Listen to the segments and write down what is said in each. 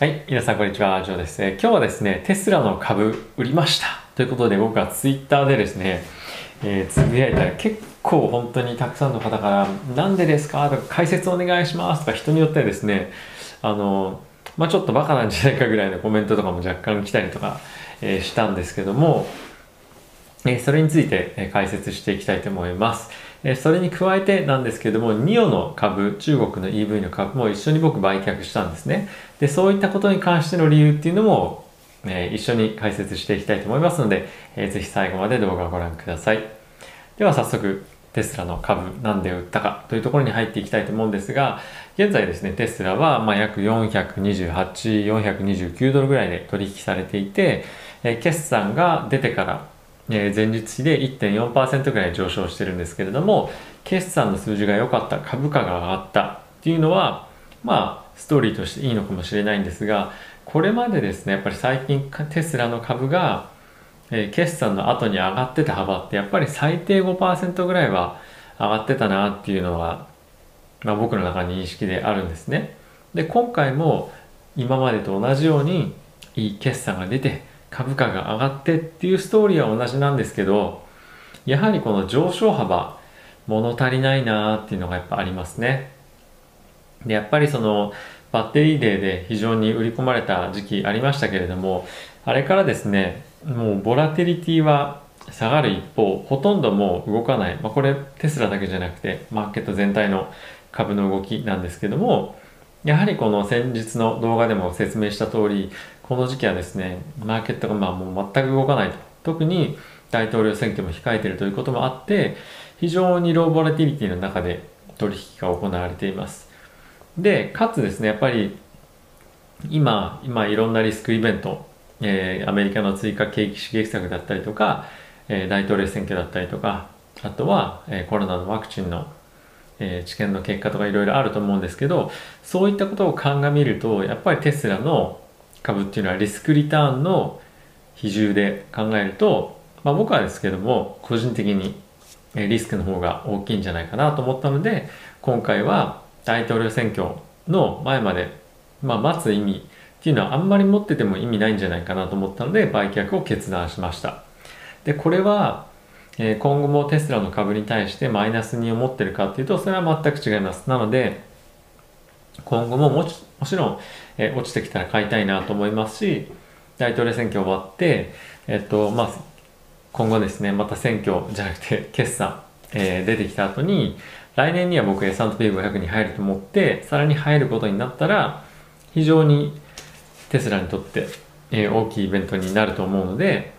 はい、皆さんこんにちは、ジョーです。えー今日はですね、テスラの株売りましたということで僕はツイッターでですね、えーつぶやいたら結構本当にたくさんの方から、なんでですか？とか解説お願いしますとか人によってはですね、あの、まあちょっとバカなんじゃないかぐらいのコメントとかも若干来たりとか、えーしたんですけども、えーそれについて解説していきたいと思います。えそれに加えてなんですけれども、ニオの株、中国の EV の株も一緒に僕売却したんですね。で、そういったことに関しての理由っていうのも、え一緒に解説していきたいと思いますので、えーぜひ最後まで動画をご覧ください。では早速、テスラの株なんで売ったかというところに入っていきたいと思うんですが、現在ですね、テスラはまあ約428、429ドルぐらいで取引されていて、え決算が出てから、え前日比で1.4%ぐらい上昇してるんですけれども、決算の数字が良かった、株価が上がったっていうのは、まあ、ストーリーとしていいのかもしれないんですが、これまでですね、やっぱり最近テスラの株が、え決算の後に上がってた幅って、やっぱり最低5%ぐらいは上がってたなっていうのは、まあ、僕の中に認識であるんですね。で、今回も今までと同じようにいい決算が出て株価が上がってっていうストーリーは同じなんですけど、やはりこの上昇幅、物足りないなーっていうのがやっぱありますね。で、やっぱりそのバッテリーデーで非常に売り込まれた時期ありましたけれども、あれからですね、もうボラテリティは下がる一方、ほとんどもう動かない。まあ、これテスラだけじゃなくて、マーケット全体の株の動きなんですけども、やはりこの先日の動画でも説明した通り、この時期はですね、マーケットがまあもう全く動かないと。特に大統領選挙も控えているということもあって、非常にローボラティリティの中で取引が行われています。で、かつですね、やっぱり今、今いろんなリスクイベント、えーアメリカの追加景気刺激策だったりとか、えー大統領選挙だったりとか、あとは、えーコロナのワクチンの、え治験の結果とかいろいろあると思うんですけど、そういったことを鑑みると、やっぱりテスラの株っていうのはリスクリターンの比重で考えると、まあ、僕はですけども、個人的にリスクの方が大きいんじゃないかなと思ったので、今回は大統領選挙の前まで、まあ、待つ意味っていうのはあんまり持ってても意味ないんじゃないかなと思ったので、売却を決断しました。で、これは、今後もテスラの株に対してマイナスに思ってるかっていうと、それは全く違います。なので、今後ももちもちろん、え落ちてきたら買いたいなと思いますし、大統領選挙終わって、えっと、まあ、今後ですね、また選挙じゃなくて決算、えー出てきた後に、来年には僕 S&P500 に入ると思って、さらに入ることになったら、非常にテスラにとって、えー大きいイベントになると思うので、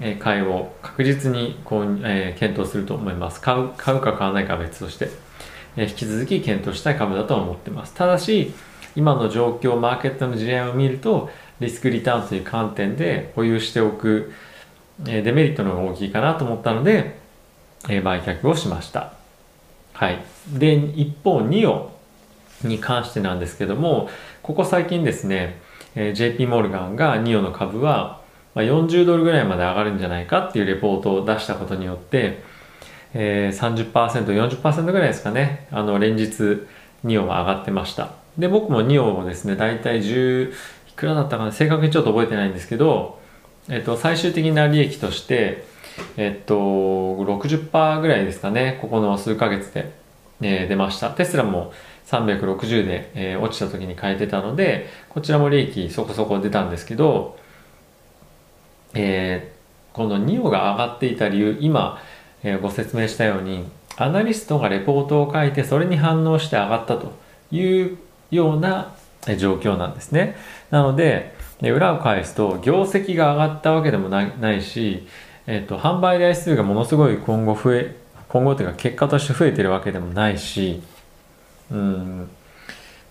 えー買いを確実にこう、え検討すると思います。買う買うか買わないかは別として、え引き続き検討したい株だと思ってます。ただし、今の状況、マーケットの事例を見ると、リスクリターンという観点で保有しておく、えデメリットの方が大きいかなと思ったので、え売却をしました。はい。で、一方、ニオに関してなんですけども、ここ最近ですね、え JP モルガンがニオの株は、ま、40ドルぐらいまで上がるんじゃないかっていうレポートを出したことによって、えー、30%、40%ぐらいですかね、あの、連日、ニオは上がってました。で、僕もニオをですね、だいたい10、いくらだったかな、正確にちょっと覚えてないんですけど、えっと、最終的な利益として、えっと、60%ぐらいですかね、ここの数ヶ月で、えー出ました。テスラも360で、えー落ちた時に変えてたので、こちらも利益そこそこ出たんですけど、えーこのニオが上がっていた理由、今、えーご説明したように、アナリストがレポートを書いて、それに反応して上がったというような状況なんですね。なので、裏を返すと、業績が上がったわけでもないし、えっ、と、販売台数がものすごい今後増え、今後というか結果として増えてるわけでもないし、うん、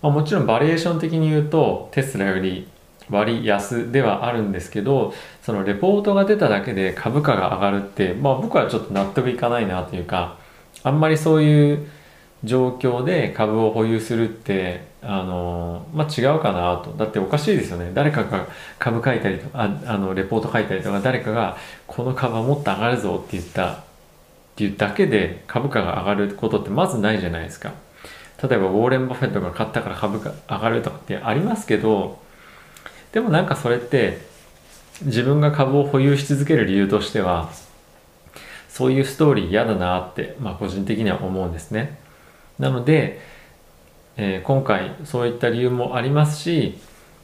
まあ、もちろんバリエーション的に言うと、テスラより割安ではあるんですけど、そのレポートが出ただけで株価が上がるって、まあ僕はちょっと納得いかないなというか、あんまりそういう状況で株を保有するって、あの、まあ違うかなと。だっておかしいですよね。誰かが株書いたりとか、ああの、レポート書いたりとか、誰かがこの株はもっと上がるぞって言った、っていうだけで株価が上がることってまずないじゃないですか。例えばウォーレン・バフェットが買ったから株価上がるとかってありますけど、でもなんかそれって自分が株を保有し続ける理由としてはそういうストーリー嫌だなって、まあ、個人的には思うんですね。なので、えー、今回そういった理由もありますし、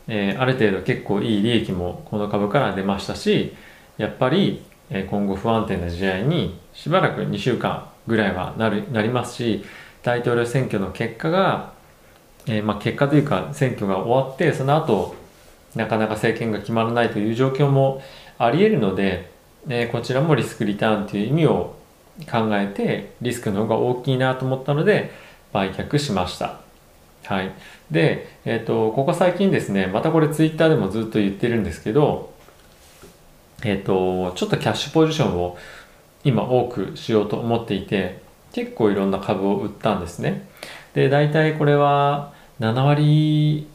えー、ある程度結構いい利益もこの株から出ましたしやっぱり今後不安定な時代にしばらく2週間ぐらいはなるなりますし大統領選挙の結果が、えー、まあ、結果というか選挙が終わってその後なかなか政権が決まらないという状況もありえるので、えー、こちらもリスクリターンという意味を考えてリスクの方が大きいなと思ったので売却しました。はい。で、えっ、ー、と、ここ最近ですね、またこれツイッターでもずっと言ってるんですけど、えっ、ー、と、ちょっとキャッシュポジションを今多くしようと思っていて、結構いろんな株を売ったんですね。で、大体これは7割、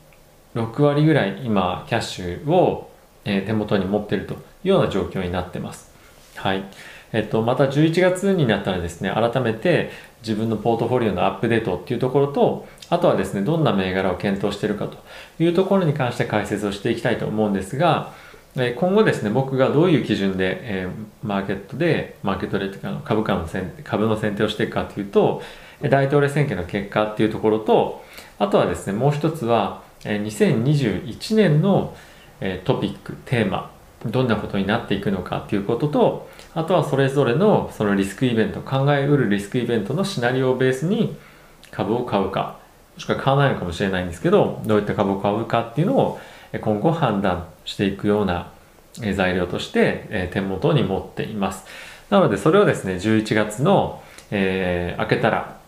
6割ぐらい今キャッシュを、え、手元に持っているというような状況になってます。はい。えっと、また11月になったらですね、改めて自分のポートフォリオのアップデートっていうところと、あとはですね、どんな銘柄を検討しているかというところに関して解説をしていきたいと思うんですが、今後ですね、僕がどういう基準で、え、マーケットで、マーケットでという株価の選株の選定をしていくかというと、大統領選挙の結果っていうところと、あとはですね、もう一つは、2021年のトピック、テーマ、どんなことになっていくのかということと、あとはそれぞれのそのリスクイベント、考えうるリスクイベントのシナリオをベースに株を買うか、もしくは買わないのかもしれないんですけど、どういった株を買うかっていうのを今後判断していくような材料として手元に持っています。なのでそれをですね、11月の、えー、開けたら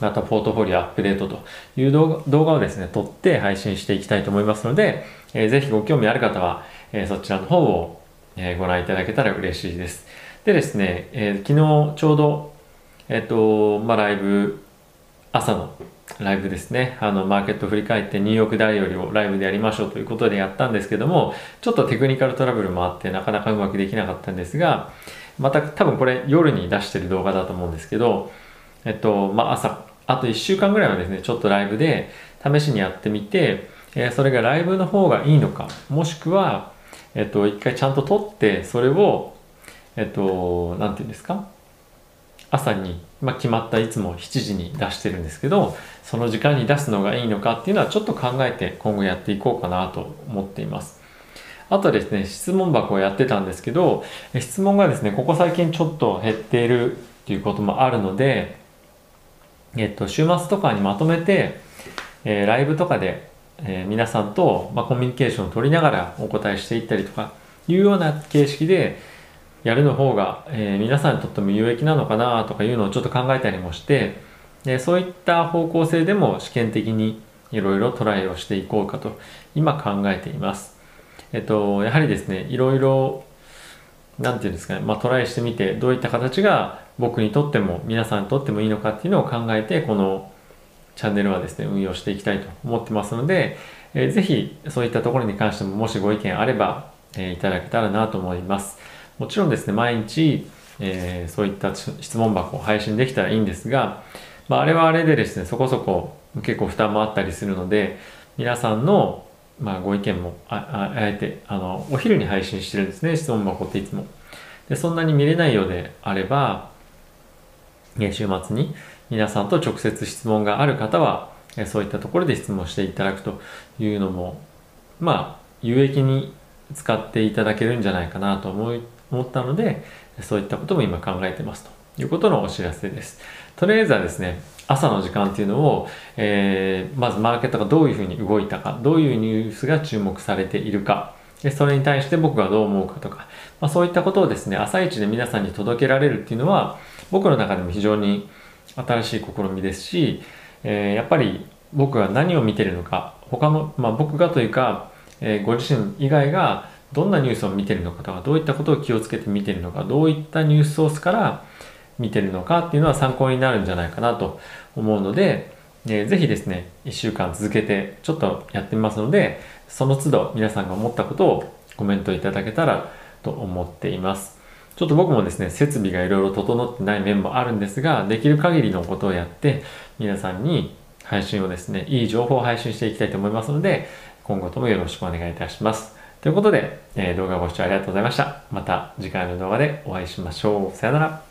またポートフォリオアップデートという動画をですね、撮って配信していきたいと思いますので、えー、ぜひご興味ある方は、えー、そちらの方を、えー、ご覧いただけたら嬉しいです。でですね、えー、昨日ちょうど、えっ、と、まあ、ライブ、朝のライブですね。あの、マーケット振り返ってニューヨーク大よりをライブでやりましょうということでやったんですけども、ちょっとテクニカルトラブルもあってなかなかうまくできなかったんですが、また多分これ夜に出してる動画だと思うんですけど、えっと、まあ、朝、あと1週間ぐらいはですね、ちょっとライブで試しにやってみて、えー、それがライブの方がいいのか、もしくは、えっと、一回ちゃんと撮って、それを、えっと、なんていうんですか朝に、まあ、決まったいつも7時に出してるんですけどその時間に出すのがいいのかっていうのはちょっと考えて今後やっていこうかなと思っています。あとですね質問箱をやってたんですけど質問がですねここ最近ちょっと減っているっていうこともあるのでえっと週末とかにまとめて、えー、ライブとかで、えー、皆さんと、まあ、コミュニケーションを取りながらお答えしていったりとかいうような形式でやるの方が、えー、皆さんにとっても有益なのかなとかいうのをちょっと考えたりもしてでそういった方向性でも試験的にいろいろトライをしていこうかと今考えています。えっと、やはりですね、いろいろ、なんていうんですかね、まあトライしてみて、どういった形が僕にとっても皆さんにとってもいいのかっていうのを考えて、このチャンネルはですね、運用していきたいと思ってますので、えー、ぜひそういったところに関してももしご意見あれば、えー、いただけたらなと思います。もちろんですね、毎日、えー、そういった質問箱を配信できたらいいんですが、まあ、あれはあれでですね、そこそこ結構負担もあったりするので、皆さんの、まあ、ご意見もああえてあのお昼に配信してるんですね、質問箱っていつも。でそんなに見れないようであれば、ね、週末に皆さんと直接質問がある方は、そういったところで質問していただくというのも、まあ、有益に使っていただけるんじゃないかなと思い思ったので、そういったことも今考えてますということのお知らせです。とりあえずはですね、朝の時間っていうのを、えー、まずマーケットがどういうふうに動いたか、どういうニュースが注目されているか、でそれに対して僕がどう思うかとか、まあ、そういったことをですね、朝一で皆さんに届けられるっていうのは、僕の中でも非常に新しい試みですし、えー、やっぱり僕が何を見てるのか、他の、まあ、僕がというか、えー、ご自身以外がどんなニュースを見てるのかとか、どういったことを気をつけて見てるのか、どういったニュースソースから見てるのかっていうのは参考になるんじゃないかなと思うので、えー、ぜひですね、1週間続けてちょっとやってみますので、その都度皆さんが思ったことをコメントいただけたらと思っています。ちょっと僕もですね、設備がいろいろ整ってない面もあるんですが、できる限りのことをやって、皆さんに配信をですね、いい情報を配信していきたいと思いますので、今後ともよろしくお願いいたします。ということで、えー動画ご視聴ありがとうございました。また次回の動画でお会いしましょう。さよなら。